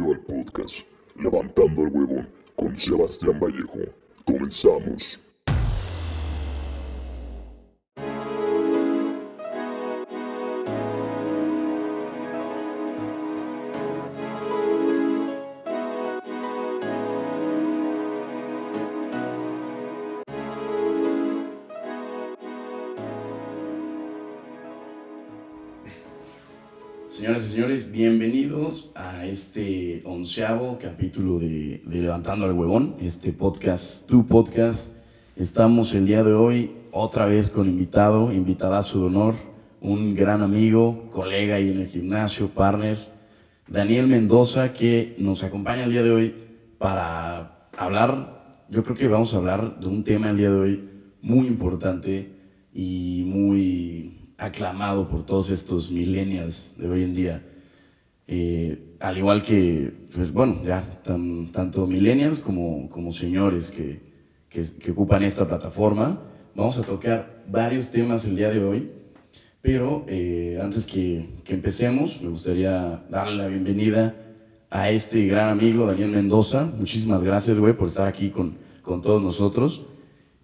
Al podcast Levantando el Huevón con Sebastián Vallejo. Comenzamos. Y señores, bienvenidos a este onceavo capítulo de, Levantando al Huevón, este podcast, tu podcast. Estamos el día de hoy otra vez con invitado, invitadazo de honor, un gran amigo, colega ahí en el gimnasio, partner, Daniel Mendoza, que nos acompaña el día de hoy para hablar, yo creo que vamos a hablar de un tema el día de hoy muy importante y muy aclamado por todos estos millennials de hoy en día. Eh, al igual que, pues bueno, ya tan- tanto millennials como, como señores que, que, que ocupan esta plataforma. Vamos a tocar varios temas el día de hoy, pero eh, antes que, que empecemos, me gustaría darle la bienvenida a este gran amigo, Daniel Mendoza. Muchísimas gracias, güey, por estar aquí con, con todos nosotros.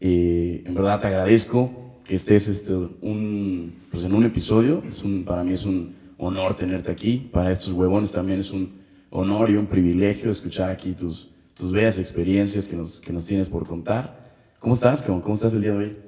Eh, en verdad te agradezco que estés este, un, pues en un episodio. Es un, para mí es un honor tenerte aquí. Para estos huevones también es un honor y un privilegio escuchar aquí tus, tus bellas experiencias que nos, que nos tienes por contar. ¿Cómo estás? ¿Cómo, ¿Cómo estás el día de hoy?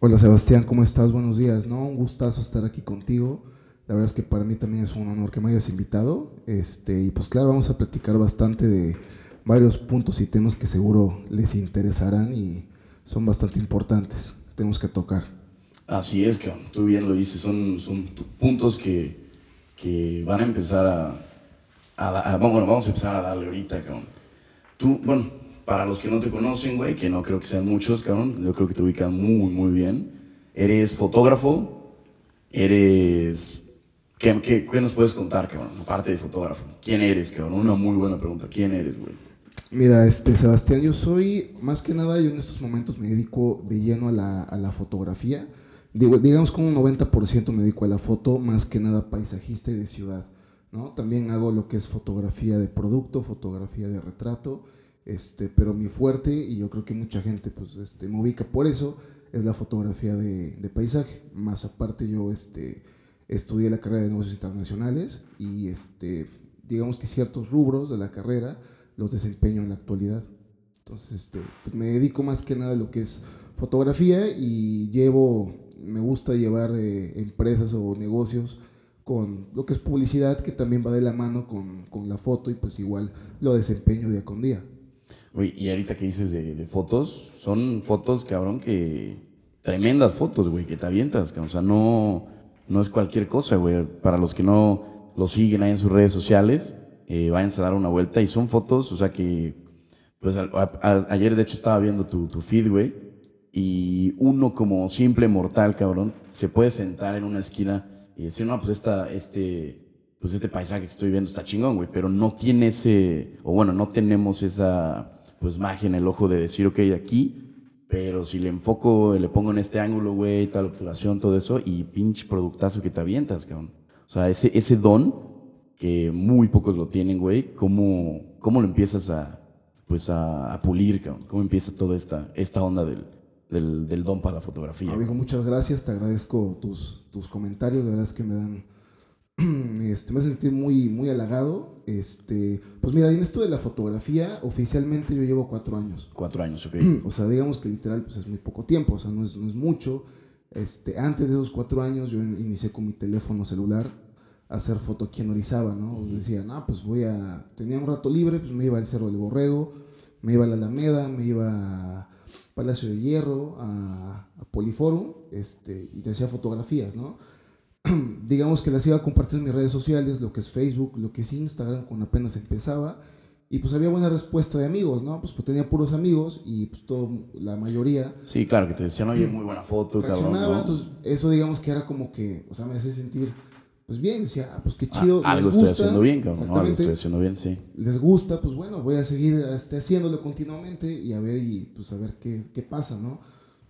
Hola Sebastián, ¿cómo estás? Buenos días. No, un gustazo estar aquí contigo. La verdad es que para mí también es un honor que me hayas invitado. Este, y pues claro, vamos a platicar bastante de varios puntos y temas que seguro les interesarán y son bastante importantes. Tenemos que tocar. Así es, cabrón. Tú bien lo dices. Son, son puntos que, que van a empezar a, a, a- Bueno, vamos a empezar a darle ahorita, cabrón. Tú, bueno, para los que no te conocen, güey, que no creo que sean muchos, cabrón, yo creo que te ubican muy, muy bien. Eres fotógrafo, eres... ¿Qué, qué, qué nos puedes contar, cabrón? Aparte de fotógrafo. ¿Quién eres, cabrón? Una muy buena pregunta. ¿Quién eres, güey? Mira, este, Sebastián, yo soy, más que nada, yo en estos momentos me dedico de lleno a la, a la fotografía. Digo, digamos como un 90% me dedico a la foto, más que nada paisajista y de ciudad. ¿no? También hago lo que es fotografía de producto, fotografía de retrato, este, pero mi fuerte, y yo creo que mucha gente pues, este, me ubica por eso, es la fotografía de, de paisaje. Más aparte yo este, estudié la carrera de negocios internacionales y este, digamos que ciertos rubros de la carrera los desempeño en la actualidad. Entonces, este, pues me dedico más que nada a lo que es fotografía y llevo, me gusta llevar eh, empresas o negocios con lo que es publicidad, que también va de la mano con, con la foto y pues igual lo desempeño día con día. Güey, y ahorita que dices de, de fotos, son fotos, cabrón, que... Tremendas fotos, güey, que te avientas, cabrón. O sea, no, no es cualquier cosa, güey. Para los que no lo siguen ahí en sus redes sociales, eh, váyanse a dar una vuelta. Y son fotos, o sea, que... Pues a- a- ayer, de hecho, estaba viendo tu, tu feed, güey. Y uno como simple mortal, cabrón, se puede sentar en una esquina y decir, no, pues esta, este, pues este paisaje que estoy viendo está chingón, güey, pero no tiene ese, o bueno, no tenemos esa, pues magia en el ojo de decir, ok, aquí, pero si le enfoco, le pongo en este ángulo, güey, tal obturación, todo eso, y pinche productazo que te avientas, cabrón. O sea, ese, ese don que muy pocos lo tienen, güey, ¿cómo, cómo lo empiezas a, pues a, a pulir, cabrón? ¿Cómo empieza toda esta, esta onda del, del, del don para la fotografía? Amigo, muchas gracias, te agradezco tus, tus comentarios, de verdad es que me dan, este, me hace sentir muy, muy halagado. Este, pues mira, en esto de la fotografía, oficialmente yo llevo cuatro años. Cuatro años, ok. O sea, digamos que literal pues es muy poco tiempo, o sea, no es, no es mucho. Este, antes de esos cuatro años yo in- inicié con mi teléfono celular hacer foto aquí en Orizaba, ¿no? Pues decía, no, pues voy a... Tenía un rato libre, pues me iba al Cerro del Borrego, me iba a la Alameda, me iba a Palacio de Hierro, a, a Poliforum, este, y te hacía fotografías, ¿no? digamos que las iba a compartir en mis redes sociales, lo que es Facebook, lo que es Instagram, cuando apenas empezaba. Y pues había buena respuesta de amigos, ¿no? Pues, pues tenía puros amigos y pues todo, la mayoría Sí, claro, que te decían, oye, muy buena foto, cabrón. ¿no? Entonces eso digamos que era como que, o sea, me hacía sentir, pues bien, decía, ah, pues qué chido. Ah, algo les estoy gusta, haciendo bien, cabrón. ¿no? Algo estoy haciendo bien, sí. Les gusta, pues bueno, voy a seguir este, haciéndolo continuamente y a ver, y pues a ver qué, qué pasa, ¿no?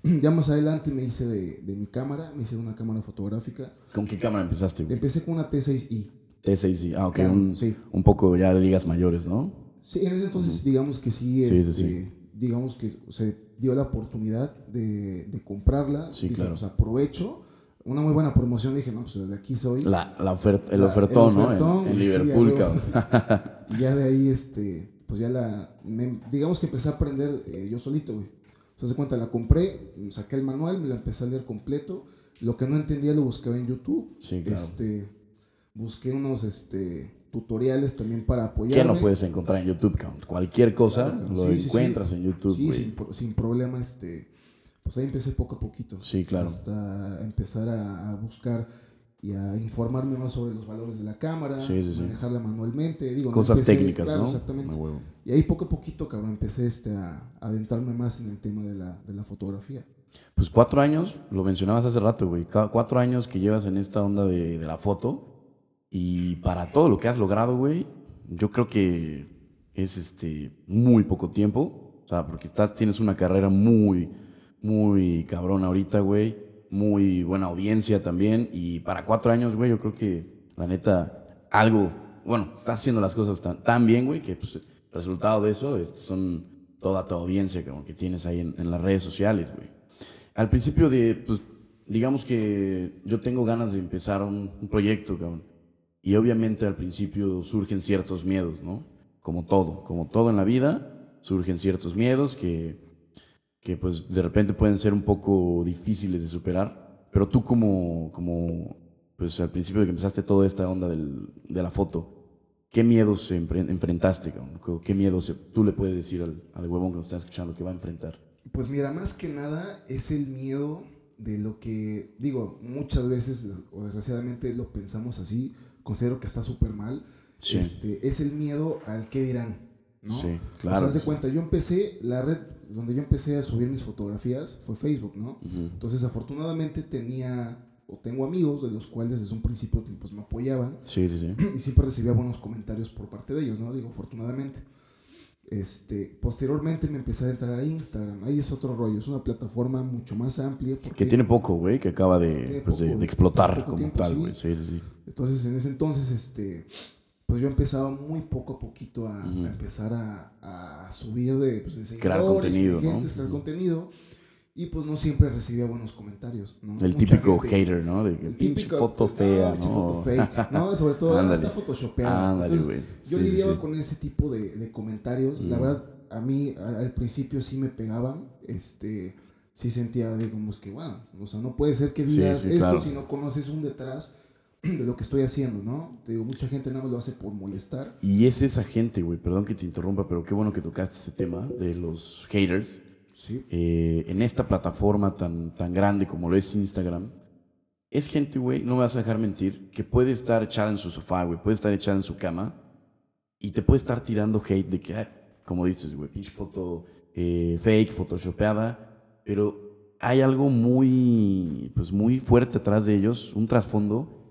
ya más adelante me hice de, de mi cámara, me hice una cámara fotográfica. ¿Con qué cámara empezaste, güey? Empecé con una T6i. T6, ah, ok, Claro, un, sí. un poco ya de ligas mayores, ¿no? Sí, en ese entonces, digamos que sí, Sí, sí, este, sí. digamos que se dio la oportunidad de, de comprarla. Sí, Dije, claro. pues aprovecho. Una muy buena promoción, dije, no, pues de aquí soy. La, la oferta, el La- ofertón, el ofertón, ¿no? En, Liverpool, cabrón. Y ya de ahí, este, pues ya la, me- digamos que empecé a aprender eh, yo solito, güey. O sea, se cuenta, la compré, saqué el manual, me lo empecé a leer completo. Lo que no entendía lo buscaba en YouTube. Sí, claro. Este, busqué unos, este, tutoriales también para apoyarme. ¿Qué no puedes encontrar en YouTube? Cualquier cosa Claro, lo sí, encuentras sí. en YouTube, Sí, güey. sin, sin problema, este, pues ahí empecé poco a poquito. Sí, claro. Hasta empezar a, a buscar y a informarme más sobre los valores de la cámara, Sí, sí, sí. manejarla manualmente, digo, no Cosas empecé- técnicas, claro, ¿no? Exactamente. Y ahí poco a poquito, cabrón, empecé este, a, a adentrarme más en el tema de la, de la fotografía. Pues cuatro años, lo mencionabas hace rato, güey. Cuatro años que llevas en esta onda de, de la foto. Y para todo lo que has logrado, güey, yo creo que es este muy poco tiempo. O sea, porque estás, tienes una carrera muy, muy cabrona ahorita, güey. Muy buena audiencia también. Y para cuatro años, güey, yo creo que la neta, algo, bueno, estás haciendo las cosas tan, tan bien, güey, que pues, resultado de eso es- son toda tu audiencia cabrón, que tienes ahí en, en las redes sociales, güey. Al principio de, pues, digamos que yo tengo ganas de empezar un, un proyecto, cabrón. Y obviamente al principio surgen ciertos miedos, ¿no? Como todo, como todo en la vida, surgen ciertos miedos que, que pues de repente pueden ser un poco difíciles de superar. Pero tú como, como pues al principio de que empezaste toda esta onda del- de la foto, ¿qué miedos enfrentaste? ¿Qué miedos tú le puedes decir al, al huevón que nos está escuchando que va a enfrentar? Pues mira, más que nada es el miedo de lo que, digo, muchas veces, o desgraciadamente lo pensamos así, considero que está súper mal, Sí. este, es el miedo al qué dirán, ¿no? Sí, O sea, claro. de cuenta, yo empecé, la red donde yo empecé a subir mis fotografías fue Facebook, ¿no? Entonces, afortunadamente tenía, o tengo amigos de los cuales desde un principio pues, me apoyaban Sí, sí, sí. y siempre recibía buenos comentarios por parte de ellos, ¿no? Digo, afortunadamente. Este, posteriormente me empecé a entrar a Instagram. Ahí es otro rollo, es una plataforma mucho más amplia. Porque, Que tiene poco, güey, que acaba de, pues, de- poco- de explotar como tiempo, tal, güey. Sí, sí, sí. Entonces, en ese entonces, este, pues yo empezaba muy poco a poquito a, a Ujú. empezar a, a subir de, pues, de Crear contenido, de ¿no? gentes, crear Ujú. contenido. Y pues no siempre recibía buenos comentarios, ¿no? El Mucha típico gente- hater, ¿no? De el típico- foto fea, ¿no? foto fake, ¿no? Sobre todo, ah, está photoshopeada. Ándale, Entonces, yo Sí, sí, lidiaba sí. con ese tipo de, de comentarios. La verdad, a mí a- al principio sí me pegaban. Este, sí sentía, digamos que, bueno, o sea, no puede ser que Sí, digas sí, esto claro. si no conoces un detrás de lo que estoy haciendo, ¿no? Te digo, mucha gente nada más lo hace por molestar. Y es esa gente, güey, perdón que te interrumpa, pero qué bueno que tocaste ese tema de los haters. Sí. Eh, en esta plataforma tan, tan grande como lo es Instagram, es gente, güey, no me vas a dejar mentir, que puede estar echada en su sofá, güey, puede estar echada en su cama y te puede estar tirando hate de que, ah, como dices, güey, pinche foto eh, fake, photoshopeada, pero hay algo muy, pues muy fuerte atrás de ellos, un trasfondo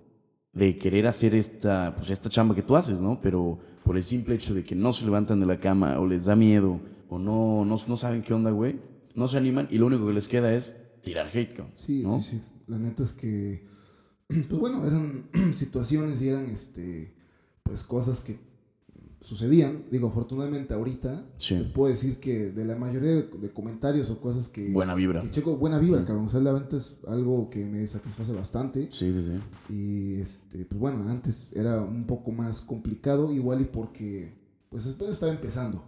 de querer hacer esta, pues esta chamba que tú haces, ¿no? Pero por el simple hecho de que no se levantan de la cama o les da miedo o no, no, no saben qué onda, güey, no se animan y lo único que les queda es tirar hate, cabrón, Sí, ¿no? sí, sí. La neta es que, pues bueno, eran situaciones y eran, este, pues cosas que sucedían. Digo, afortunadamente ahorita Sí. te puedo decir que de la mayoría de, de comentarios o cosas que, Buena vibra. que checo, buena vibra, Mm. cabrón. O sea, la venta es algo que me satisface bastante. Sí, sí, sí. Y, este, pues bueno, antes era un poco más complicado, igual y porque, pues apenas estaba empezando.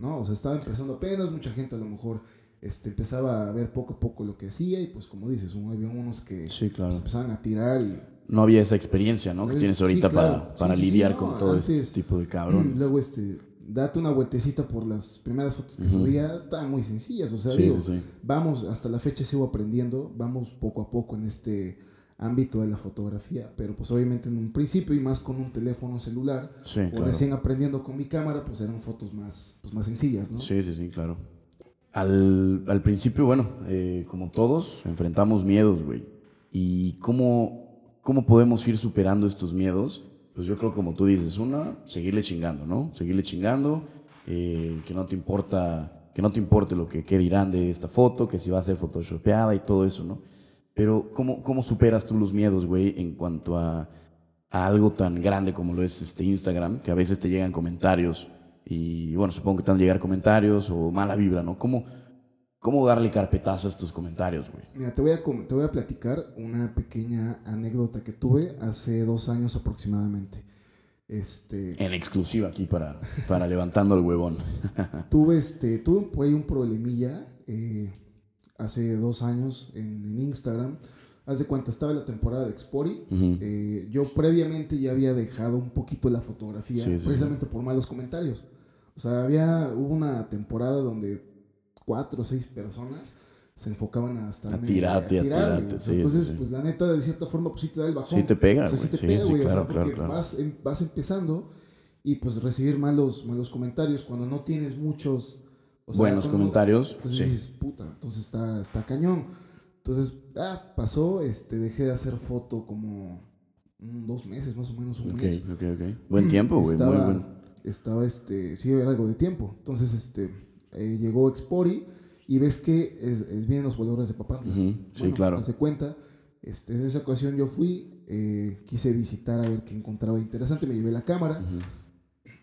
¿no? O sea, estaba empezando apenas, mucha gente a lo mejor este, empezaba a ver poco a poco lo que hacía y pues como dices, un- había unos que Sí, claro. pues, empezaban a tirar y No había esa experiencia, ¿no? Que Sí, tienes ahorita claro. para, para sí, sí, lidiar no, con todo antes- este tipo de cabrón. luego este, date una vueltecita por las primeras fotos que Ujú. subía, estaban muy sencillas, o sea, digo, vamos, hasta la fecha sigo aprendiendo, vamos poco a poco en este ámbito de la fotografía, pero pues obviamente en un principio y más con un teléfono celular, Sí, o claro. recién aprendiendo con mi cámara, pues eran fotos más, pues, más sencillas, ¿no? Sí, sí, sí, claro. Al, al principio, bueno, eh, como todos, enfrentamos miedos, güey. ¿Y cómo, cómo podemos ir superando estos miedos? Pues yo creo, como tú dices, una, seguirle chingando, ¿no? Seguirle chingando, eh, que no te importa, que no te importe lo que dirán de esta foto, que si va a ser photoshopeada y todo eso, ¿no? Pero ¿cómo, cómo superas tú los miedos, güey, en cuanto a a algo tan grande como lo es este Instagram, que a veces te llegan comentarios y bueno, supongo que te van a llegar comentarios o mala vibra, ¿no? ¿Cómo, cómo darle carpetazo a estos comentarios, güey? Mira, te voy, a, te voy a platicar una pequeña anécdota que tuve hace dos años aproximadamente. Este, en exclusiva aquí para, para levantando el huevón. tuve, este, tuve por ahí un problemilla eh, hace dos años en, en Instagram haz de cuenta, estaba la temporada de Expori. Eh, yo previamente ya había dejado un poquito la fotografía, precisamente por malos comentarios. O sea, había, hubo una temporada donde cuatro o seis personas se enfocaban a estar a tirarte, a tirarte. entonces, pues la neta, de cierta forma, pues sí te da el bajón. Sí te pega, o sea, sí te pega, güey. o sea, porque Vas, em, vas empezando y pues recibir malos, malos comentarios cuando no tienes muchos... Buenos comentarios. Entonces dices, puta, entonces está, está cañón. Entonces, ah, pasó, este, dejé de hacer foto como dos meses, más o menos un mes. Ok, ok, Buen tiempo, güey, muy buen. Estaba, este, sí, era algo de tiempo. Entonces, este, eh, llegó Expori y ves que es, vienen los voladores de papá. sí, claro. Hace cuenta, este, en esa ocasión yo fui, eh, quise visitar a ver qué encontraba interesante, me llevé la cámara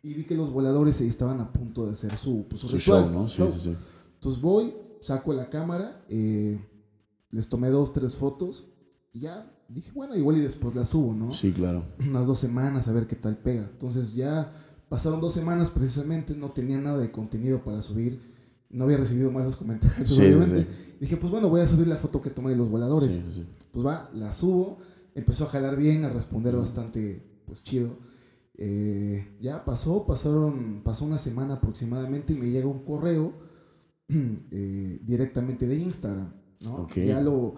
y vi que los voladores estaban a punto de hacer su, pues, su, ritual, ¿no? Sí, sí, sí. Entonces voy, saco la cámara, eh, les tomé dos, tres fotos y ya dije, bueno, igual y después las subo, ¿no? Sí, claro. Unas dos semanas a ver qué tal pega. Entonces ya pasaron dos semanas precisamente, no tenía nada de contenido para subir, no había recibido más los comentarios, obviamente. Dije, pues bueno, voy a subir la foto que tomé de los voladores. Sí, pues va, la subo, empezó a jalar bien, a responder bastante, pues chido. Eh, ya pasó, pasaron, pasó una semana aproximadamente y me llega un correo eh, directamente de Instagram ¿no? Ya lo...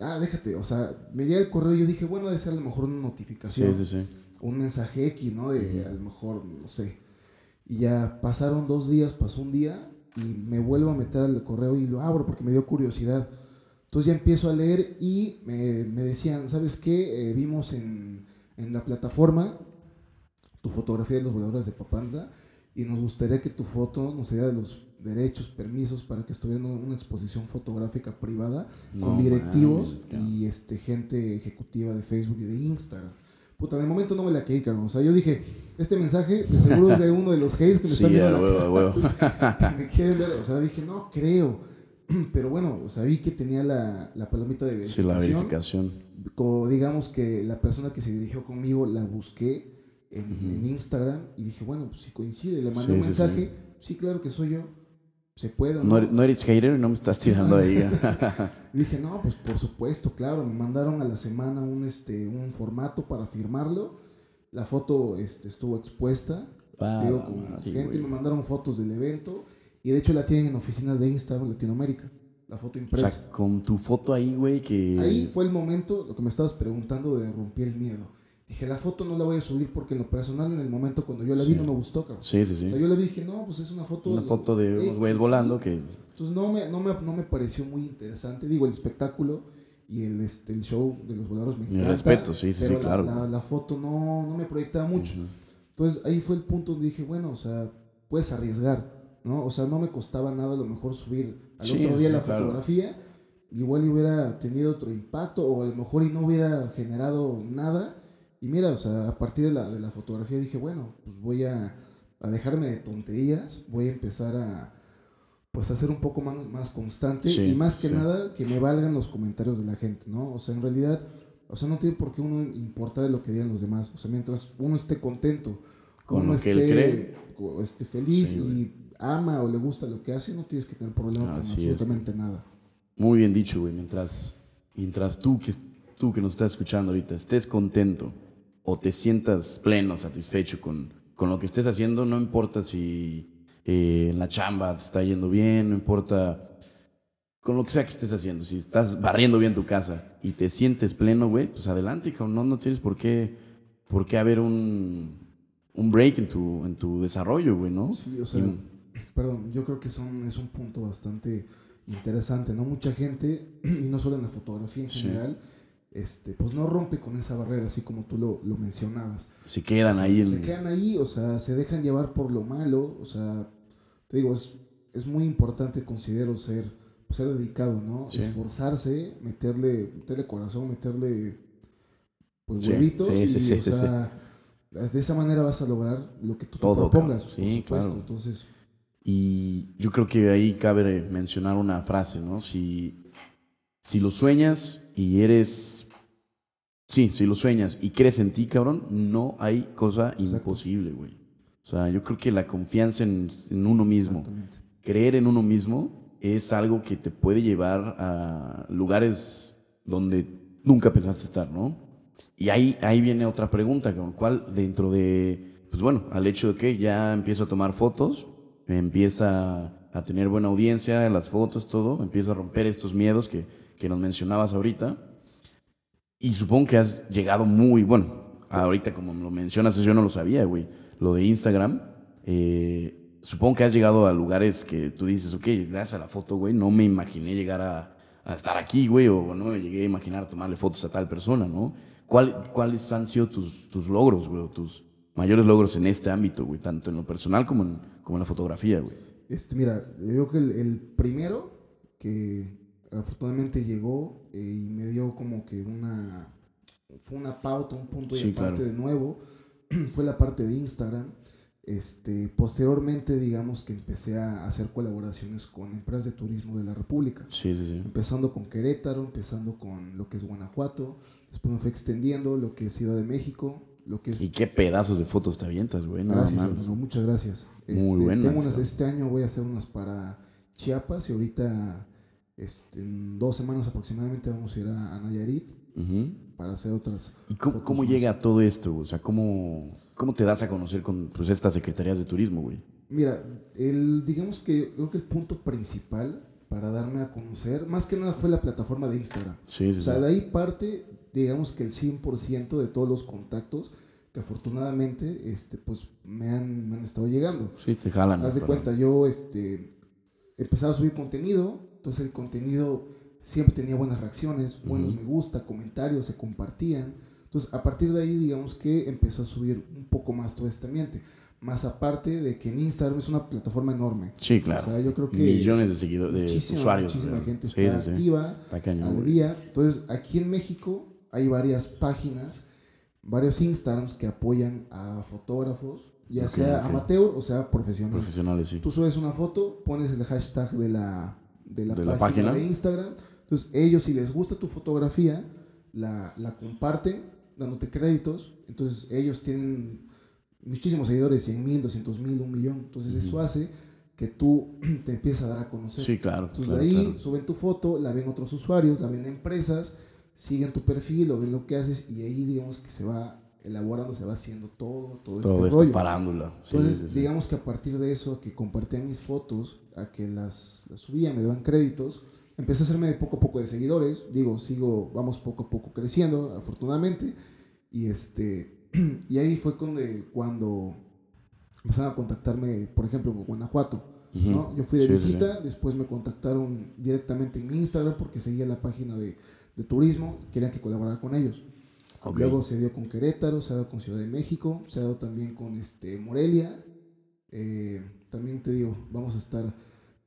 Ah, déjate, o sea, me llega el correo y yo dije, bueno, debe ser a lo mejor una notificación. Sí, sí, sí. Un mensaje X, ¿no? De a lo mejor, no sé. Y ya pasaron dos días, pasó un día y me vuelvo a meter al correo y lo abro porque me dio curiosidad. Entonces ya empiezo a leer y me, me decían, ¿sabes qué? Eh, vimos en, en, la plataforma tu fotografía de los voladores de Papanda y nos gustaría que tu foto nos diera de los derechos, permisos para que estuviera en una exposición fotográfica privada con directivos y este, gente ejecutiva de Facebook y de Instagram. Puta, de momento no me la quedé, cabrón. O sea, yo dije, este mensaje de seguro es de uno de los haters que me están viendo. Huevo, me quieren ver. O sea, dije, no creo. Pero bueno, o sea, vi que tenía la, la palomita de verificación. Sí, la verificación. Como digamos que la persona que se dirigió conmigo la busqué en, Instagram y dije, bueno, pues si coincide. Le mandé un mensaje. sí, claro que soy yo se puede. ¿no? No, eres hater y no me estás tirando ahí. dije, no, pues por supuesto, claro. Me mandaron a la semana un, este, un formato para firmarlo. La foto este, estuvo expuesta. digo, con gente, me mandaron fotos del evento. Y de hecho la tienen en oficinas de Instagram Latinoamérica. La foto impresa. O sea, con tu foto ahí, güey, que... Ahí fue el momento, lo que me estabas preguntando, de romper el miedo. Dije, la foto no la voy a subir porque en lo personal, en el momento cuando yo la vi, no me gustó, cabrón. Sí, sí, sí. O sea, yo le dije, no, pues es una foto. Una foto de unos güeyes volando que. Entonces no me, no, me, no me pareció muy interesante. Digo, el espectáculo y el, este, el show de los voladores me encanta. respeto, sí, sí, pero sí, claro. La, la, foto no, no me proyectaba mucho. Entonces ahí fue el punto donde dije, bueno, o sea, puedes arriesgar, ¿no? O sea, no me costaba nada a lo mejor subir al otro día la fotografía. Igual hubiera tenido otro impacto o a lo mejor y no hubiera generado nada y mira, o sea, a partir de la, de la fotografía dije, bueno, pues voy a, a, dejarme de tonterías, voy a empezar a pues a ser un poco más, más constante y más que nada que me valgan los comentarios de la gente, ¿no? O sea, en realidad, o sea, no tiene por qué uno importar lo que digan los demás, o sea, mientras uno esté contento, con uno lo que él cree, esté feliz y ama o le gusta lo que hace, no tienes que tener problema con absolutamente nada. Muy bien dicho, güey, mientras, mientras tú que, tú que nos estás escuchando ahorita estés contento, o te sientas pleno, satisfecho con, con lo que estés haciendo, no importa si eh, en la chamba te está yendo bien, no importa con lo que sea que estés haciendo, si estás barriendo bien tu casa y te sientes pleno, güey, pues adelante, no, no tienes por qué, por qué haber un, un break en tu, en tu desarrollo, güey, ¿no? Sí, o sea, perdón, yo creo que son, es un punto bastante interesante, ¿no? Mucha gente, y no solo en la fotografía en general, este, pues no rompe con esa barrera, así como tú lo, lo mencionabas. Se quedan ahí. Se quedan ahí, o sea, se dejan llevar por lo malo, o sea, te digo, es, es muy importante, considero, ser, ser dedicado, ¿no? Esforzarse, meterle, meterle corazón, meterle pues, Sí, huevitos sí, y, sí, sí, o sí, sea, de esa manera vas a lograr lo que tú Todo, te propongas, cabrón. por Sí, supuesto. claro. Entonces, Y yo creo que ahí cabe mencionar una frase, ¿no? Si, si lo sueñas y eres... Sí, si lo sueñas y crees en ti, cabrón, no hay cosa Exacto. imposible, güey. O sea, yo creo que la confianza en, en uno mismo, creer en uno mismo, es algo que te puede llevar a lugares donde nunca pensaste estar, ¿no? Y ahí, ahí viene otra pregunta, cabrón. ¿cuál dentro de, pues bueno, al hecho de que ya empiezo a tomar fotos, empieza a tener buena audiencia, las fotos, todo, empiezo a romper estos miedos que, que nos mencionabas ahorita. Y supongo que has llegado muy, bueno, ahorita como lo mencionas, yo no lo sabía, güey, lo de Instagram. eh, supongo que has llegado a lugares que tú dices, ok, gracias a la foto, güey, no me imaginé llegar a, estar aquí, güey, o no me llegué a imaginar tomarle fotos a tal persona, ¿no? ¿Cuál- ¿Cuáles han sido tus, tus logros, güey, tus mayores logros en este ámbito, güey, tanto en lo personal como en, como en la fotografía, güey? Este, mira, yo creo que el primero que afortunadamente llegó eh, y me dio como que una fue una pauta, un punto Sí, y aparte claro. de nuevo, fue la parte de Instagram. Este, posteriormente, digamos que empecé a hacer colaboraciones con empresas de turismo de la República. Sí, sí, sí. Empezando con Querétaro, empezando con lo que es Guanajuato, después me fue extendiendo lo que es Ciudad de México, lo que es Y qué pedazos de fotos te avientas, güey, Gracias, hermano, muchas gracias. Muy Este, buenas, tengo unas- este año voy a hacer unas para Chiapas y ahorita este, en dos semanas aproximadamente vamos a ir a, a Nayarit para hacer otras. ¿Y cómo, llega todo esto? O sea, ¿cómo, cómo te das a conocer con pues, estas secretarías de turismo, güey? Mira, el, digamos que creo que el punto principal para darme a conocer, más que nada fue la plataforma de Instagram. Sí, sí, O sea, sí. de ahí parte, digamos que el 100% de todos los contactos que afortunadamente este, pues, me, han, me han estado llegando. Sí, te jalan. Haz de cuenta, yo este, empezaba a subir contenido, entonces el contenido siempre tenía buenas reacciones, buenos Ujú. me gusta, comentarios, se compartían. Entonces, a partir de ahí, digamos que empezó a subir un poco más todo este ambiente. Más aparte de que en Instagram es una plataforma enorme. Sí, claro. O sea, yo creo que Millones de seguidores, de muchísima, usuarios. muchísima gente Sí, está sí, activa Está cañón, al día. Entonces, aquí en México hay varias páginas, varios Instagrams que apoyan a fotógrafos, ya Ok, sea ok. amateur o sea profesional. Profesionales, sí. Tú subes una foto, pones el hashtag de la, de la, De la página, de Instagram. Entonces, ellos, si les gusta tu fotografía, la, la comparten dándote créditos. Entonces, ellos tienen muchísimos seguidores, 100 mil, 200 mil, un millón. Entonces, eso hace que tú te empieces a dar a conocer. Sí, claro. Entonces, claro, ahí claro. suben tu foto, la ven otros usuarios, la ven empresas, siguen tu perfil o ven lo que haces y ahí, digamos que se va elaborando, se va haciendo todo, todo, Todo este rollo. parándula. Sí, Entonces, sí, sí. digamos que a partir de eso, que compartía mis fotos, a que las, las subía, me daban créditos, empecé a hacerme poco a poco de seguidores. Digo, sigo, vamos poco a poco creciendo, afortunadamente. Y, este, y ahí fue cuando, cuando empezaron a contactarme, por ejemplo, con Guanajuato. ¿no? Yo fui de Sí, sí, sí. visita, después me contactaron directamente en mi Instagram porque seguía la página de, de turismo, querían que colaborara con ellos. Ok. Luego se dio con Querétaro, se ha dado con Ciudad de México, se ha dado también con este, Morelia. Eh, también te digo, vamos a estar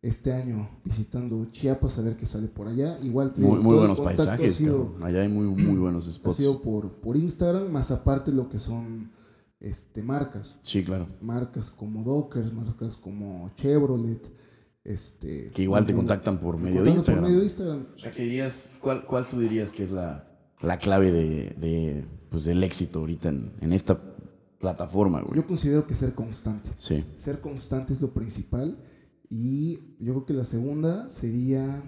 este año visitando Chiapas a ver qué sale por allá. Igual te digo, Muy, buenos paisajes, ha sido. Allá hay muy, muy buenos ha spots. sido por, por Instagram, más aparte lo que son este, marcas. Sí, claro. Marcas como Dockers, marcas como Chevrolet. Este, Que igual te contactan por medio de Instagram. Por medio de Instagram. O sea, que dirías, ¿cuál, cuál tú dirías que es la, la clave de, de, pues, del éxito ahorita en, en esta plataforma, güey? Yo considero que ser constante. Sí, Ser constante es lo principal. Y yo creo que la segunda sería.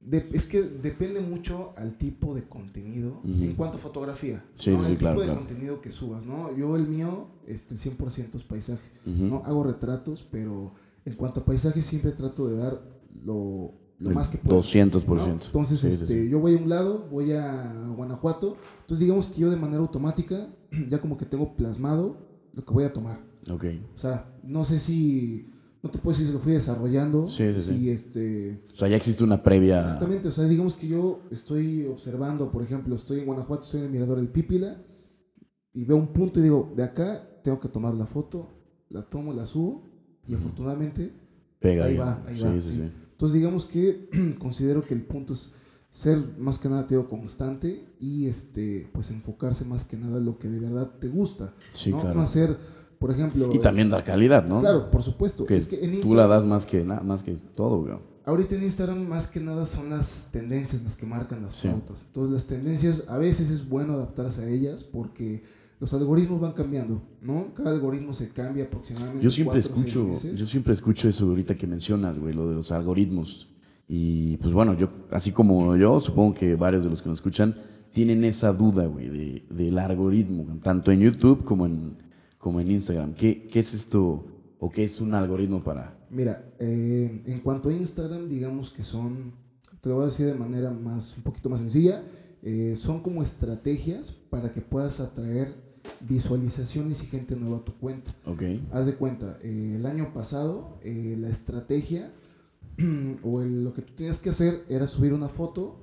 de- es que depende mucho al tipo de contenido en cuanto a fotografía. Sí, ¿no? sí, el tipo claro, de claro. contenido que subas, ¿no? Yo el mío, este, el 100% es paisaje. Ujú. ¿no? Hago retratos, pero en cuanto a paisaje siempre trato de dar lo, más que puedo. 200%. ¿no? Entonces, Sí, este, yo voy a un lado, voy a Guanajuato. Entonces, digamos que yo de manera automática ya como que tengo plasmado lo que voy a tomar. Ok. O sea, no sé si, no te puedo decir si lo fui desarrollando. Sí, sí, si sí. este, O sea, ya existe una previa. exactamente, o sea, digamos que yo estoy observando, por ejemplo, estoy en Guanajuato, estoy en el Mirador del Pípila y veo un punto y digo, de acá tengo que tomar la foto, la tomo, la subo y afortunadamente Pega ahí ahí. va, ahí sí, va, sí, sí. sí. Entonces digamos que considero que el punto es ser más que nada, te digo, constante y este, pues enfocarse más que nada en lo que de verdad te gusta. Sí, ¿no? claro. No hacer, por ejemplo... Y también dar calidad, ¿no? Claro, por supuesto. Que es que en tú la das más que, na- más que todo, güey. Ahorita en Instagram más que nada son las tendencias las que marcan las Sí. pautas. Entonces las tendencias a veces es bueno adaptarse a ellas porque los algoritmos van cambiando, ¿no? Cada algoritmo se cambia aproximadamente. Yo siempre cuatro escucho, yo siempre escucho eso ahorita que mencionas, güey, lo de los algoritmos. Y pues bueno, yo, así como yo, supongo que varios de los que nos escuchan tienen esa duda, güey, de, del algoritmo, tanto en YouTube como en, como en Instagram. ¿Qué, ¿Qué es esto o qué es un algoritmo para...? Mira, eh, en cuanto a Instagram, digamos que son, te lo voy a decir de manera más, un poquito más sencilla, eh, son como estrategias para que puedas atraer visualizaciones y gente nueva a tu cuenta. Ok. Haz de cuenta, eh, el año pasado eh, la estrategia o el- lo que tú tenías que hacer era subir una foto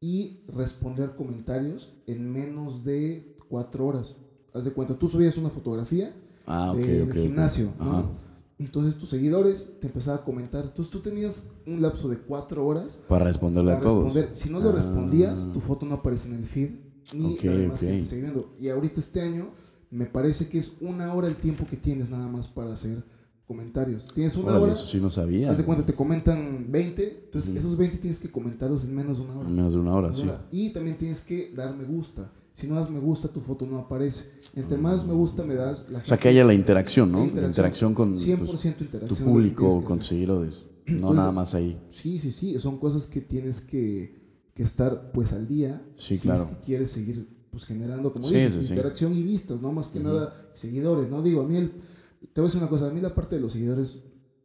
y responder comentarios en menos de cuatro horas. Haz de cuenta, tú subías una fotografía Ah, de- del ok, ok. gimnasio, ¿no? Ajá. Entonces tus seguidores te empezaban a comentar. Entonces tú tenías un lapso de cuatro horas Para responderle para a todos. responder. Si no lo Ah. respondías, tu foto no aparece en el feed ni la demás gente. Y ahorita este año me parece que es una hora el tiempo que tienes nada más para hacer comentarios. Tienes una Órale, hora, eso sí no sabía. güey. cuenta, te comentan 20, entonces esos 20 tienes que comentarlos en menos de una hora. En menos de una hora, Una sí. hora. Y también tienes que dar me gusta. Si no das me gusta, tu foto no aparece. Entre más me gusta me das, la O sea, que haya la interacción, ¿no? la La interacción con pues, 100% tu interacción. es lo que público, con seguidores. No Entonces- nada más ahí. Sí, sí, sí, son cosas que tienes que, que estar pues al día. Sí, si claro. es que quieres seguir pues generando, como Sí, dices, sí, interacción y vistas, ¿no? Más que nada seguidores, ¿no? Digo, a mí, el- te voy a decir una cosa, a mí la parte de los seguidores,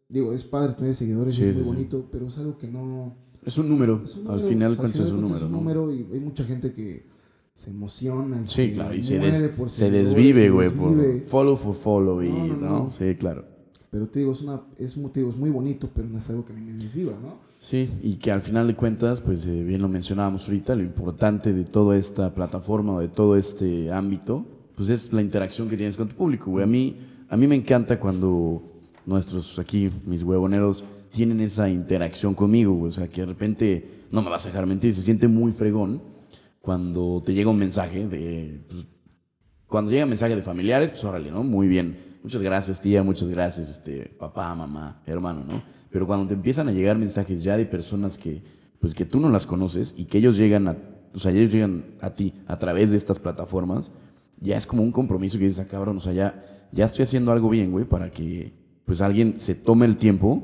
digo, es padre tener seguidores, Sí, es muy sí. bonito, pero es algo que no... Es un número. es un Al final cuentas es un número, es un número y hay mucha gente que se emociona y Sí, se claro. Y se, muere des- por se desvive, güey, por follow for follow y, No, no, ¿no? no. Sí, claro. Pero te digo, es, una, es, digo, es muy bonito, pero no es algo que a mí me desviva, ¿no? Sí, y que al final de cuentas, pues eh, bien lo mencionábamos ahorita, lo importante de toda esta plataforma o de todo este ámbito, pues es la interacción que tienes con tu público, güey. A mí, a mí me encanta cuando nuestros aquí, mis huevoneros, tienen esa interacción conmigo. O sea, que de repente, no me vas a dejar mentir, se siente muy fregón cuando te llega un mensaje de, pues, cuando llega un mensaje de familiares, pues órale, ¿no? Muy bien. Muchas gracias, tía, muchas gracias, este, papá, mamá, hermano, ¿no? Pero cuando te empiezan a llegar mensajes ya de personas que, pues que tú no las conoces y que ellos llegan a, o sea, ellos llegan a ti a través de estas plataformas, ya es como un compromiso que dices, ah, cabrón, o sea, ya, ya estoy haciendo algo bien, güey, para que, pues alguien se tome el tiempo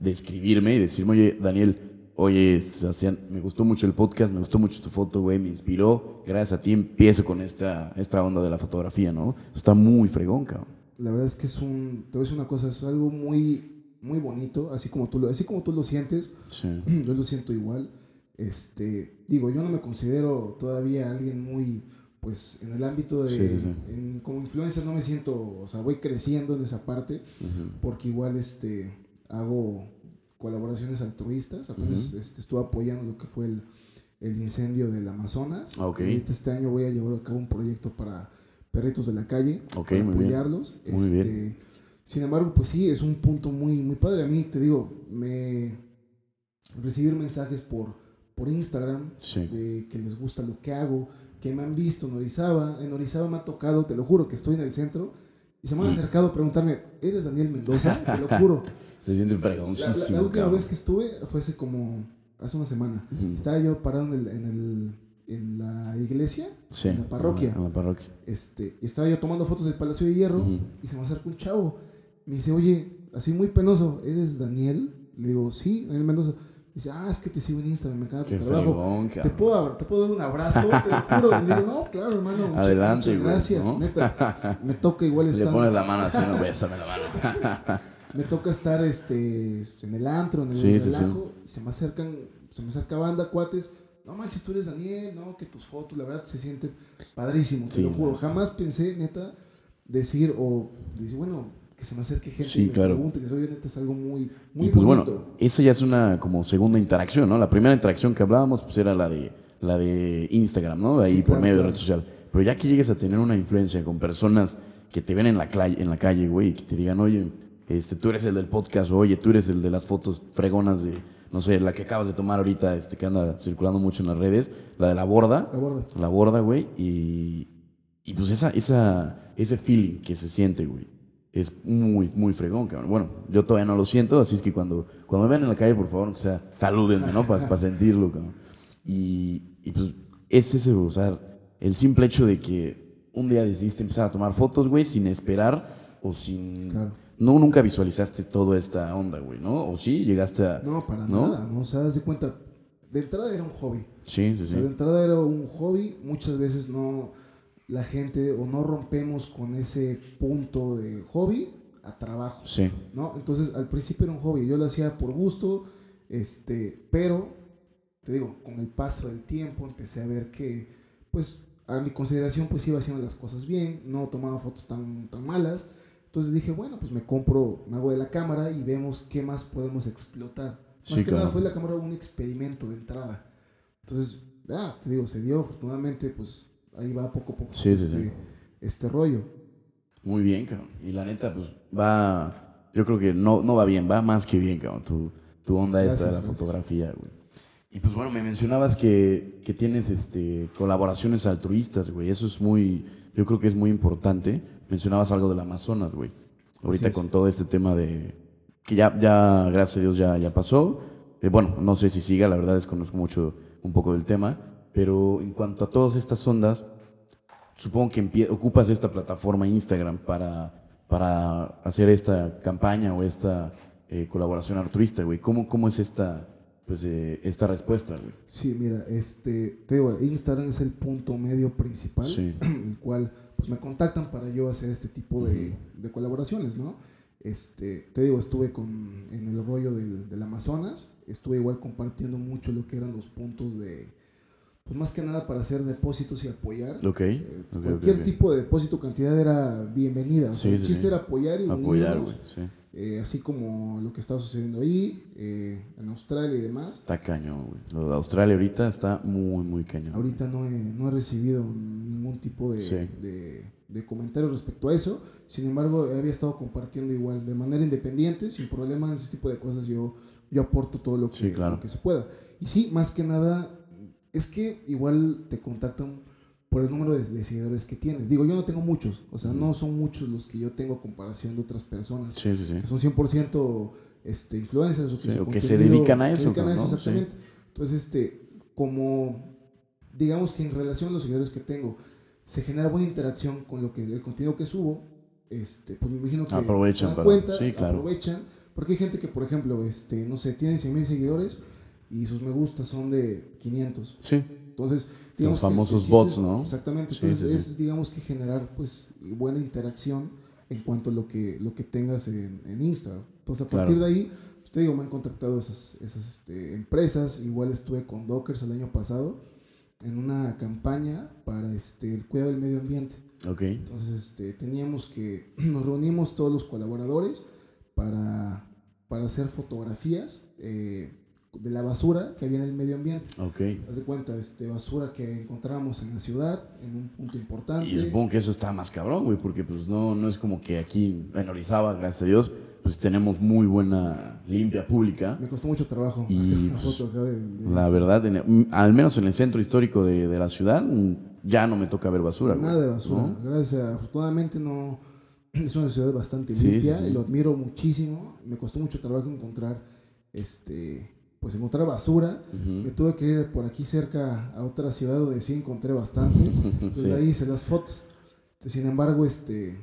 de escribirme y decirme, oye, Daniel, oye, Sebastián, me gustó mucho el podcast, me gustó mucho tu foto, güey, me inspiró, gracias a ti empiezo con esta, esta onda de la fotografía, ¿no? Está muy fregón, cabrón. La verdad es que es un, te voy a decir una cosa, es algo muy, muy bonito, así como tú lo, así como tú lo sientes, Sí. yo lo siento igual. Este, digo, yo no me considero todavía alguien muy, pues, en el ámbito de, Sí, sí, sí. en- como influencer no me siento, o sea, voy creciendo en esa parte, porque igual, este, hago colaboraciones altruistas, apenas este, estuve apoyando lo que fue el, el incendio del Amazonas. Ah, ok. Ahorita este año voy a llevar a cabo un proyecto para perritos de la calle, Ok, para muy bien. apoyarlos. Muy Este, bien. Sin embargo, pues sí, es un punto muy, muy padre. A mí, te digo, me recibir mensajes por, por Instagram Sí. de que les gusta lo que hago, que me han visto en Orizaba. En Orizaba me ha tocado, te lo juro, que estoy en el centro y se me han acercado a preguntarme, ¿eres Daniel Mendoza? Te lo juro. Se siente La, la- fregoncísimo, la última cabrón. vez que estuve fue hace como, hace una semana. Ujú. Estaba yo parado en, el, en, el- en la iglesia, Sí, en la parroquia. En la parroquia. Este, y estaba yo tomando fotos del Palacio de Hierro Ujú. y se me acerca un chavo. Me dice, oye, así muy penoso, ¿eres Daniel? Le digo, sí, Daniel Mendoza. Dice, ah, es que te sigo en Instagram, me encanta tu Qué trabajo. fregón, ¿Te puedo, ¿Te puedo dar un abrazo? Te lo juro. Y le digo, no, claro, hermano. muchas- Adelante, muchas gracias. ¿no? Neta, me toca igual Le estar. pones la mano así, no, bésame la mano. Me toca estar este, en el antro, en el Sí, sí, relajo. Y se me acercan, se me acerca banda, cuates. No manches, tú eres Daniel, no, que tus fotos, la verdad, se sienten padrísimo, te Sí, lo juro. sí. Jamás pensé, neta, decir o decir, bueno, que se me acerque gente Sí, y me claro. pregunte, que soy neta, es algo muy, muy y pues bonito. bueno, eso ya es una como segunda interacción, ¿no? La primera interacción que hablábamos pues era la de la de Instagram, ¿no? Ahí Sí, por claro, medio claro. de red social. Pero ya que llegues a tener una influencia con personas que te ven en la calle, en la calle, güey, y que te digan, oye, este, tú eres el del podcast, o, oye, tú eres el de las fotos fregonas de, no sé, la que acabas de tomar ahorita, este, que anda circulando mucho en las redes, la de la borda. La borda. La borda, güey, y, y pues esa, esa, ese feeling que se siente, güey, es muy, muy fregón, cabrón. Bueno, yo todavía no lo siento, así es que cuando, cuando me vean en la calle, por favor, que sea, salúdenme, ¿no? Para sentirlo, cabrón. Y, y pues es ese, o sea, el simple hecho de que un día decidiste empezar a tomar fotos, güey, sin esperar o sin... Claro. No, nunca visualizaste toda esta onda, güey, ¿no? ¿O sí? Llegaste a... No, para ¿no? nada, ¿no? O sea, de cuenta, de entrada era un hobby. Sí, sí, O sí. sea, de entrada era un hobby, muchas veces no, la gente o no rompemos con ese punto de hobby a trabajo, Sí, ¿no? Entonces, al principio era un hobby, yo lo hacía por gusto, este, pero, te digo, con el paso del tiempo empecé a ver que, pues, a mi consideración, pues iba haciendo las cosas bien, no tomaba fotos tan, tan malas, entonces dije, bueno, pues me compro, me hago de la cámara y vemos qué más podemos explotar. Sí, Más que claro. nada fue la cámara un experimento de entrada. Entonces, ya, te digo, se dio, afortunadamente, pues ahí va poco a poco Sí, sí, este, sí. este rollo. muy bien, cabrón. Y la neta, pues va... Yo creo que no, no va bien, va más que bien, cabrón. Tu, tu onda esta de la gracias. fotografía, güey. Y pues bueno, me mencionabas que, que tienes este, colaboraciones altruistas, güey. Eso es muy, yo creo que es muy importante. Mencionabas algo del Amazonas, güey. Ahorita con todo este tema de... Que ya, ya gracias a Dios, ya, ya pasó. Eh, bueno, no sé si siga, la verdad desconozco mucho un poco del tema. Pero en cuanto a todas estas ondas, supongo que ocupas esta plataforma Instagram para, para hacer esta campaña o esta eh, colaboración altruista, güey. ¿Cómo, ¿Cómo es esta, pues, eh, esta respuesta, güey? Sí, mira, este, te digo, Instagram es el punto medio principal, Sí. el cual pues me contactan para yo hacer este tipo de, de colaboraciones, ¿no? Este, te digo, estuve con, en el rollo del, del Amazonas, estuve igual compartiendo mucho lo que eran los puntos de, pues más que nada para hacer depósitos y apoyar. Ok. Eh, ok, cualquier ok, ok. tipo de depósito, cantidad era bienvenida. O sea, Sí, el sí, chiste sí. era apoyar y Apoyar, unirnos. Sí. eh, así como lo que estaba sucediendo ahí, eh, en Australia y demás. Está cañón, güey. Lo de Australia ahorita está muy, muy cañón. Ahorita no he, no he recibido ningún tipo de, Sí. de, de comentario respecto a eso. Sin embargo, había estado compartiendo igual de manera independiente, sin problema, ese tipo de cosas. Yo, yo aporto todo lo que, Sí, claro. lo que se pueda. Y sí, más que nada, es que igual te contactan por el número de, de seguidores que tienes. Digo, yo no tengo muchos, o sea, no son muchos los que yo tengo a comparación de otras personas Sí, sí, sí. que son 100% este, influencers o que, o se dedican a se eso, dedican a eso, exactamente. Entonces, este, como digamos que en relación a los seguidores que tengo, se genera buena interacción con lo que el contenido que subo, este, pues me imagino que Aprovechan se dan cuenta, sí, claro. aprovechan, porque hay gente que, por ejemplo, este, no sé, tiene 100 mil seguidores y sus me gustas son de 500. Sí. Entonces, digamos que el famosos chiste bots, es- ¿no? Exactamente. Sí, Entonces, sí, es, sí. digamos que generar, pues, buena interacción en cuanto a lo que, lo que tengas en, en Instagram. Pues, a partir Claro. de ahí, pues, te digo, me han contactado esas, esas este, empresas. Igual estuve con Dockers el año pasado en una campaña para este, el cuidado del medio ambiente. Ok. Entonces, este, teníamos que, nos reunimos todos los colaboradores para, para hacer fotografías eh, de la basura que había en el medio ambiente. Ok. Haz de cuenta, este, basura que encontramos en la ciudad, en un punto importante. Y supongo que eso está más cabrón, güey, porque pues no, no es como que aquí en Orizaba, gracias a Dios, pues tenemos muy buena limpia pública. Me costó mucho trabajo Y, hacer una pues, foto acá de, de La eso. verdad, en al menos en el centro histórico de, de la ciudad, ya no me toca ver basura. güey, Nada de basura. ¿no? Gracias. Afortunadamente no es una ciudad bastante Sí, limpia sí, sí. y lo admiro muchísimo. Me costó mucho trabajo encontrar este pues encontrar basura. Ujú. Me tuve que ir por aquí cerca a otra ciudad donde sí encontré bastante. Entonces Sí. ahí hice las fotos. Sin embargo, este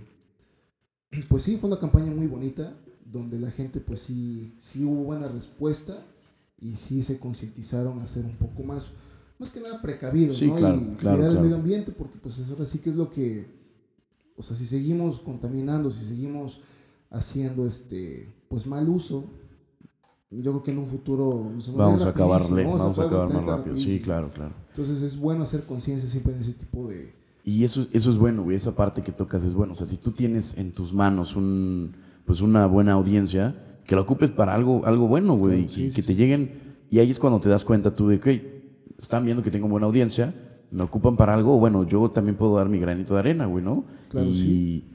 pues sí, fue una campaña muy bonita donde la gente pues sí, sí hubo buena respuesta y sí se concientizaron a ser un poco más, más que nada precavidos, Sí, ¿no? claro, y claro, cuidar el claro. medio ambiente porque pues eso ahora sí que es lo que, o sea, si seguimos contaminando, si seguimos haciendo este, pues mal uso, yo creo que en un futuro Vamos a acabar, rapidísimo, le- vamos a acabar acabar más rápido. Sí, claro, claro. Entonces es bueno hacer conciencia siempre en ese tipo de... Y eso, eso es bueno, güey, esa parte que tocas es bueno. O sea, si tú tienes en tus manos un, pues una buena audiencia, que la ocupes para algo, algo bueno, güey, y que sí, te lleguen, y ahí es cuando te das cuenta tú de que, están viendo que tengo buena audiencia, me ocupan para algo, bueno, yo también puedo dar mi granito de arena, güey, ¿no? Claro, y, sí.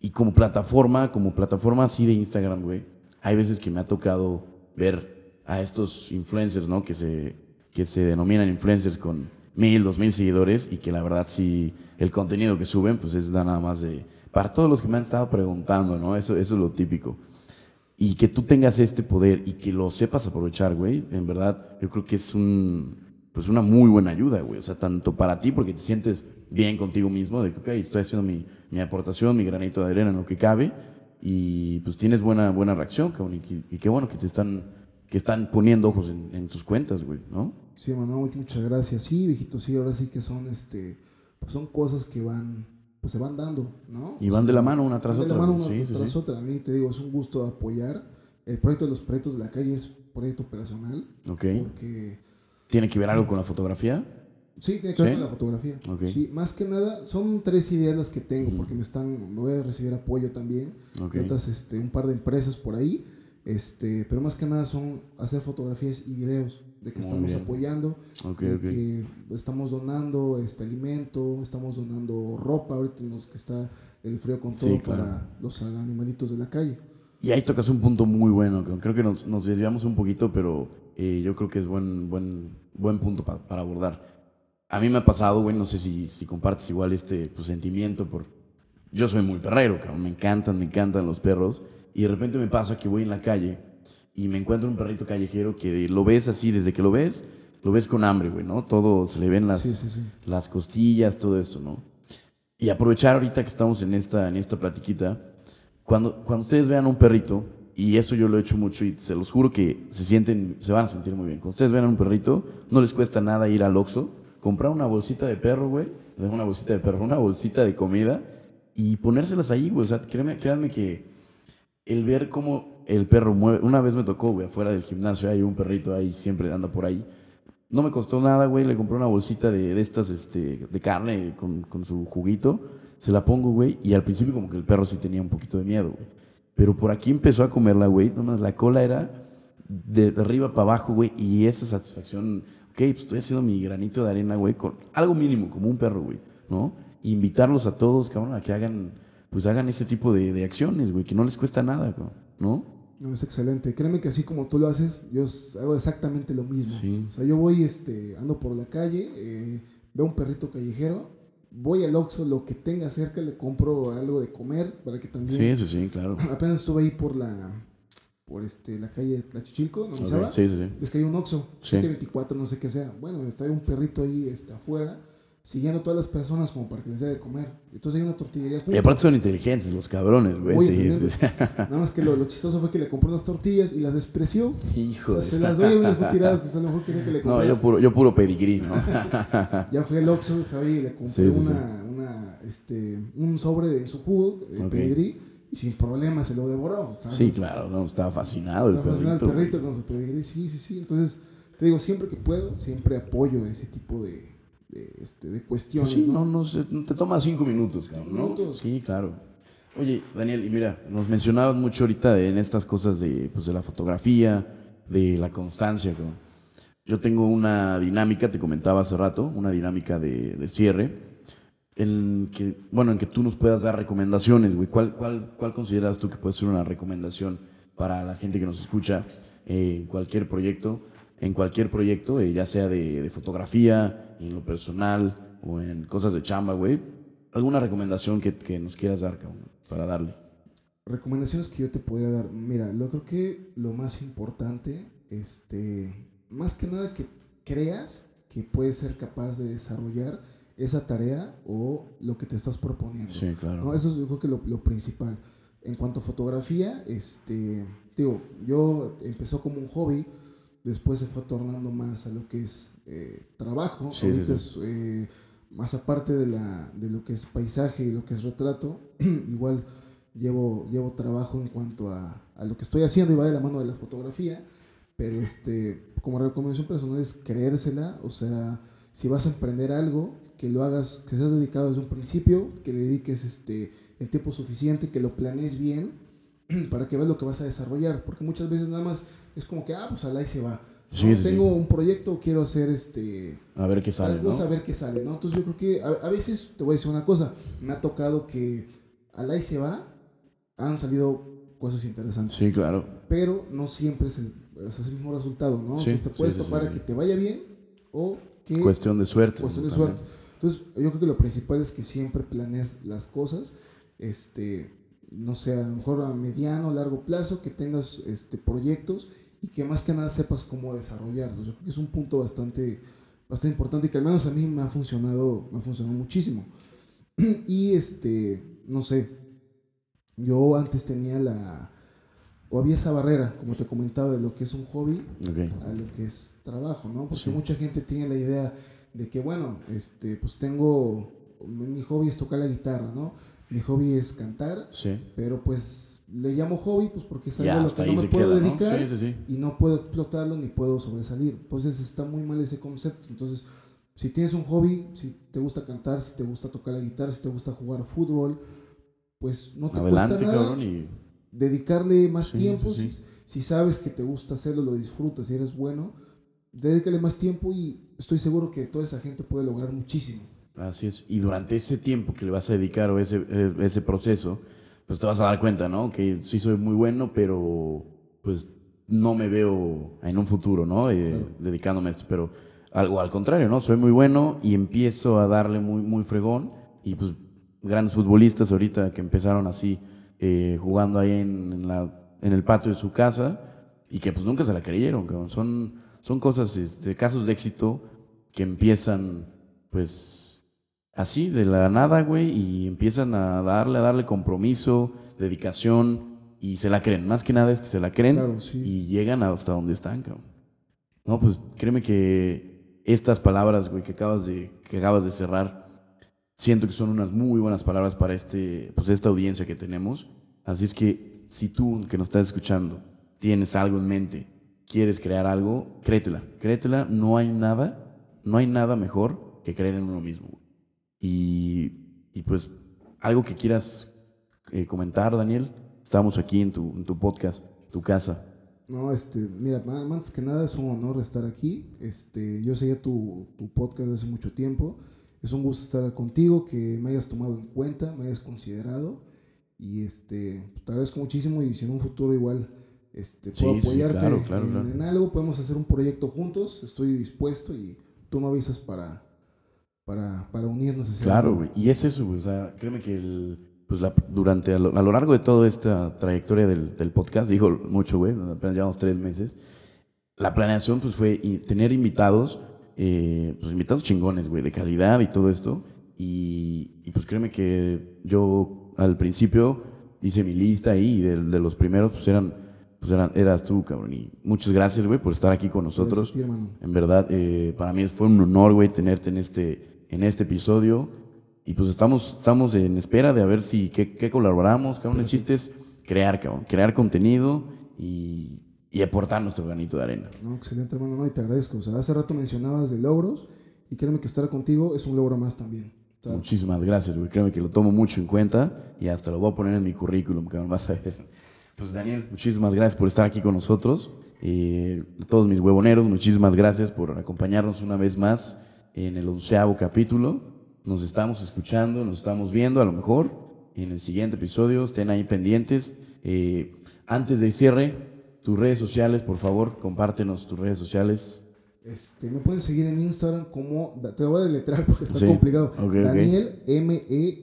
y como plataforma, como plataforma así de Instagram, güey, hay veces que me ha tocado ver a estos influencers, ¿no? Que se, que se denominan influencers con mil, dos mil seguidores y que la verdad sí, el contenido que suben, pues es nada más de... Para todos los que me han estado preguntando, ¿no? Eso, eso es lo típico. Y que tú tengas este poder y que lo sepas aprovechar, güey, en verdad, yo creo que es un, pues una muy buena ayuda, güey. O sea, tanto para ti, porque te sientes bien contigo mismo, de que, ok, estoy haciendo mi, mi aportación, mi granito de arena en lo que cabe, y pues tienes buena, buena reacción, cabrón, y, qué bueno que te están, que están poniendo ojos en, en tus cuentas, güey, ¿no? Sí, hermano, muchas gracias. Sí, viejito, sí, ahora sí que son, este, pues son cosas que van, pues se van dando, ¿no? Y van de la mano una tras van de otra, la mano güey. una Sí, sí, tras sí. otra. A mí, te digo, es un gusto apoyar. El proyecto de los proyectos de la calle es proyecto operacional. Ok. Porque, ¿Tiene que ver algo con la fotografía? Sí, tiene que ver ¿Sí? con la fotografía. Ok. Sí, más que nada, son tres ideas las que tengo, porque me están, me voy a recibir apoyo también. Ok. de otras, este, un par de empresas por ahí. Este, pero más que nada son hacer fotografías y videos de que Muy estamos bien. apoyando, Ok, de que estamos donando este alimento, estamos donando ropa ahorita en los que está el frío con todo Sí, claro. para los animalitos de la calle. Y ahí tocas un punto muy bueno, creo que nos, nos desviamos un poquito, pero eh, yo creo que es buen, buen, buen punto pa- para abordar. A mí me ha pasado, güey, no sé si, si compartes igual este pues, sentimiento por... Yo soy muy perrero, cabrón, me encantan, me encantan los perros, y de repente me pasa que voy en la calle y me encuentro un perrito callejero que lo ves así, desde que lo ves, lo ves con hambre, güey, ¿no? Todo, se le ven las, Sí, sí, sí. las costillas, todo esto, ¿no? Y aprovechar ahorita que estamos en esta, en esta platiquita, cuando, cuando ustedes vean un perrito, y eso yo lo he hecho mucho y se los juro que se sienten, se van a sentir muy bien. Cuando ustedes vean un perrito, no les cuesta nada ir al Oxxo, comprar una bolsita de perro, güey, una bolsita de perro, una bolsita de comida y ponérselas ahí, güey. O sea, créanme, créanme que el ver cómo el perro mueve, una vez me tocó, güey, afuera del gimnasio, hay un perrito ahí, siempre anda por ahí. No me costó nada, güey. Le compré una bolsita de, de estas, este, de carne con, con su juguito. Se la pongo, güey. Y al principio como que el perro sí tenía un poquito de miedo, güey. Pero por aquí empezó a comerla, güey. Nomás la cola era de arriba para abajo, güey. Y esa satisfacción, ok, pues estoy haciendo mi granito de arena, güey, con algo mínimo, como un perro, güey, ¿no? Invitarlos a todos, cabrón, a que hagan, pues hagan este tipo de, de acciones, güey, que no les cuesta nada, cabrón, ¿no? No, es excelente. Créeme que así como tú lo haces, yo hago exactamente lo mismo. Sí. O sea, yo voy, este, ando por la calle, eh, veo un perrito callejero, voy al Oxxo, lo que tenga cerca, le compro algo de comer para que también... Sí, eso sí, claro. Apenas estuve ahí por la, por este, la calle Tlachichilco, ¿no? Ok, Orizaba. Sí, sí, sí. Es que hay un Oxxo, Sí. 724, no sé qué sea. Bueno, está ahí un perrito ahí este, afuera, siguiendo a todas las personas como para que les dé de comer. Entonces hay una tortillería Y aparte son inteligentes los cabrones, güey. Sí. Nada más que lo, lo chistoso fue que le compró unas tortillas y las despreció. Hijo O de... sea, se las doy y me las dejó tiradas, pues a lo mejor quería que le No, comprara. yo puro, yo puro pedigrí, ¿no? Ya fui al Oxxo, estaba ahí y le compré una, una, este, un sobre de su jugo, de Ok. pedigrí, y sin problema se lo devoró. Estaba- Sí, claro, no, estaba fascinado el fascinado perrito. el perrito con su pedigrí, sí, sí, sí. Entonces, te digo, siempre que puedo, siempre apoyo ese tipo de, de, este, de Pues cuestiones. sí, ¿no? no, no, sé, te toma cinco minutos, cabrón, ¿no? Minutos. Sí, claro. Oye, Daniel, y mira, nos mencionabas mucho ahorita en estas cosas de, pues, de la fotografía, de la constancia, cabrón. Yo tengo una dinámica, te comentaba hace rato, una dinámica de, de cierre, en que, bueno, en que tú nos puedas dar recomendaciones, güey. ¿Cuál, cuál, ¿Cuál consideras tú que puede ser una recomendación para la gente que nos escucha eh, en cualquier proyecto? En cualquier proyecto, eh, ya sea de, fotografía, en lo personal o en cosas de chamba, güey. ¿Alguna recomendación que, que nos quieras dar, para darle? Recomendaciones que yo te podría dar. Mira, yo creo que lo más importante, este, más que nada que creas que puedes ser capaz de desarrollar esa tarea o lo que te estás proponiendo. Sí, claro. ¿no? Eso es yo creo que lo, lo principal. En cuanto a fotografía, este, digo, yo empezó como un hobby, después se fue tornando más a lo que es eh, trabajo. Sí, Ahorita sí, es eh, más aparte de, la, de lo que es paisaje y lo que es retrato, igual llevo, llevo trabajo en cuanto a, a lo que estoy haciendo y va de la mano de la fotografía, pero este, como recomendación personal es creérsela, o sea, si vas a emprender algo, que lo hagas, que seas dedicado desde un principio, que le dediques este, el tiempo suficiente, que lo planees bien para que veas lo que vas a desarrollar, porque muchas veces nada más es como que, ah, pues al ahí se va. Sí, ¿no? sí, sí. Tengo un proyecto, quiero hacer este, A ver qué sale, tal ¿no? a ver qué sale, ¿no? Entonces yo creo que a, a veces, te voy a decir una cosa, me ha tocado que al ahí se va, han salido cosas interesantes. Sí, claro. Pero no siempre es el, es el mismo resultado, ¿no? Sí, sea, te puedes sí, sí, topar sí, a sí. que te vaya bien o que Cuestión de suerte. cuestión de. También. suerte. Entonces, yo creo que lo principal es que siempre planees las cosas, este, no sé, a lo mejor a mediano, largo plazo, que tengas este, proyectos y que más que nada sepas cómo desarrollarlos. Yo creo que es un punto bastante, bastante importante y que al menos a mí me ha funcionado, me ha funcionado muchísimo. y este, no sé, yo antes tenía la, o había esa barrera, como te comentaba, de lo que es un hobby a lo que es trabajo, ¿no? Porque Sí. mucha gente tiene la idea de que, bueno, este, pues tengo, mi hobby es tocar la guitarra, ¿no? Mi hobby es cantar, Sí. pero pues le llamo hobby pues porque es algo a lo que no me puedo queda, ¿no? dedicar Sí, sí, sí. y no puedo explotarlo ni puedo sobresalir. Entonces está muy mal ese concepto. Entonces, si tienes un hobby, si te gusta cantar, si te gusta tocar la guitarra, si te gusta jugar fútbol, pues no te Adelante, cuesta nada cabrón, y dedicarle más tiempo. sí, Si, si sabes que te gusta hacerlo, lo disfrutas, si eres bueno, dedícale más tiempo y estoy seguro que toda esa gente puede lograr muchísimo. Así es. Y durante ese tiempo que le vas a dedicar o ese, eh, ese proceso, pues te vas a dar cuenta, ¿no? Que sí soy muy bueno, pero pues no me veo en un futuro, ¿no? Eh, Claro. Dedicándome a esto. Pero algo al contrario, ¿no? Soy muy bueno y empiezo a darle muy, muy fregón. Y pues grandes futbolistas ahorita que empezaron así, eh, jugando ahí en, en la, en el patio de su casa y que pues nunca se la creyeron, cabrón. Son, son cosas, este, casos de éxito que empiezan, pues, así, de la nada, güey, y empiezan a darle, a darle compromiso, dedicación, y se la creen. Más que nada es que se la creen Claro, sí. y llegan hasta donde están, cabrón. No, pues créeme que estas palabras, güey, que acabas de, que acabas de cerrar, siento que son unas muy buenas palabras para este, pues esta audiencia que tenemos. Así es que si tú que nos estás escuchando tienes algo en mente, quieres crear algo, créetela, créetela, no hay nada, no hay nada mejor que creer en uno mismo. Y, y pues algo que quieras eh, comentar, Daniel, estamos aquí en tu, tu podcast, tu casa. No, este, mira, antes que nada es un honor estar aquí. Este, yo seguía tu, tu podcast hace mucho tiempo. Es un gusto estar contigo, que me hayas tomado en cuenta, me hayas considerado. Y este, pues, te agradezco muchísimo y si en un futuro igual este, puedo Sí, sí, apoyarte claro, claro, en, claro. en algo, podemos hacer un proyecto juntos. Estoy dispuesto y tú me avisas para, para, para unirnos. hacia Claro, güey. Y es eso, güey. O sea, créeme que el, pues la- durante, a lo, a lo largo de toda esta trayectoria del, del podcast, dijo mucho, güey, apenas llevamos tres meses, la planeación pues fue tener invitados, eh, pues invitados chingones, güey, de calidad y todo esto. Y, y, pues créeme que yo al principio hice mi lista ahí y de, de los primeros pues eran, pues eran, eras tú, cabrón. Y muchas gracias, güey, por estar aquí con nosotros. Ti. En verdad, eh, para mí fue un honor, güey, tenerte en este, en este episodio. Y pues estamos, estamos en espera de a ver si qué, qué colaboramos, cabrón. El chiste es crear, cabrón, crear contenido y, y aportar nuestro granito de arena. No, excelente, hermano. No, y te agradezco. O sea, hace rato mencionabas de logros y créeme que estar contigo es un logro más también. O sea, Muchísimas gracias, güey. Créeme que lo tomo mucho en cuenta y hasta lo voy a poner en mi currículum, cabrón. Vas a ver. Pues Daniel, muchísimas gracias por estar aquí con nosotros. Eh, todos mis huevoneros, muchísimas gracias por acompañarnos una vez más en el onceavo capítulo. Nos estamos escuchando, nos estamos viendo a lo mejor en el siguiente episodio. Estén ahí pendientes. Eh, antes de cierre, tus redes sociales, por favor, compártenos tus redes sociales. Este, me pueden seguir en Instagram como, te lo voy a deletrear porque está Sí, complicado. Daniel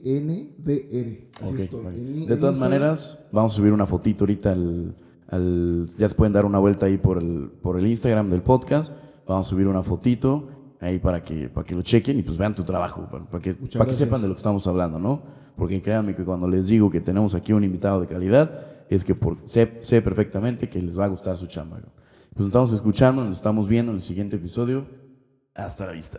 M-E-N-D-R. Así Ok, estoy. En- De en todas Instagram. maneras, vamos a subir una fotito ahorita al, al- Ya se pueden dar una vuelta ahí por el, por el Instagram del podcast. Vamos a subir una fotito ahí para que, para que lo chequen y pues vean tu trabajo, para, para que, Muchas para que sepan de lo que estamos hablando, ¿no? Porque créanme que cuando les digo que tenemos aquí un invitado de calidad, es que por, sé, sé perfectamente que les va a gustar su chamba. Pues nos estamos escuchando, nos estamos viendo en el siguiente episodio. Hasta la vista.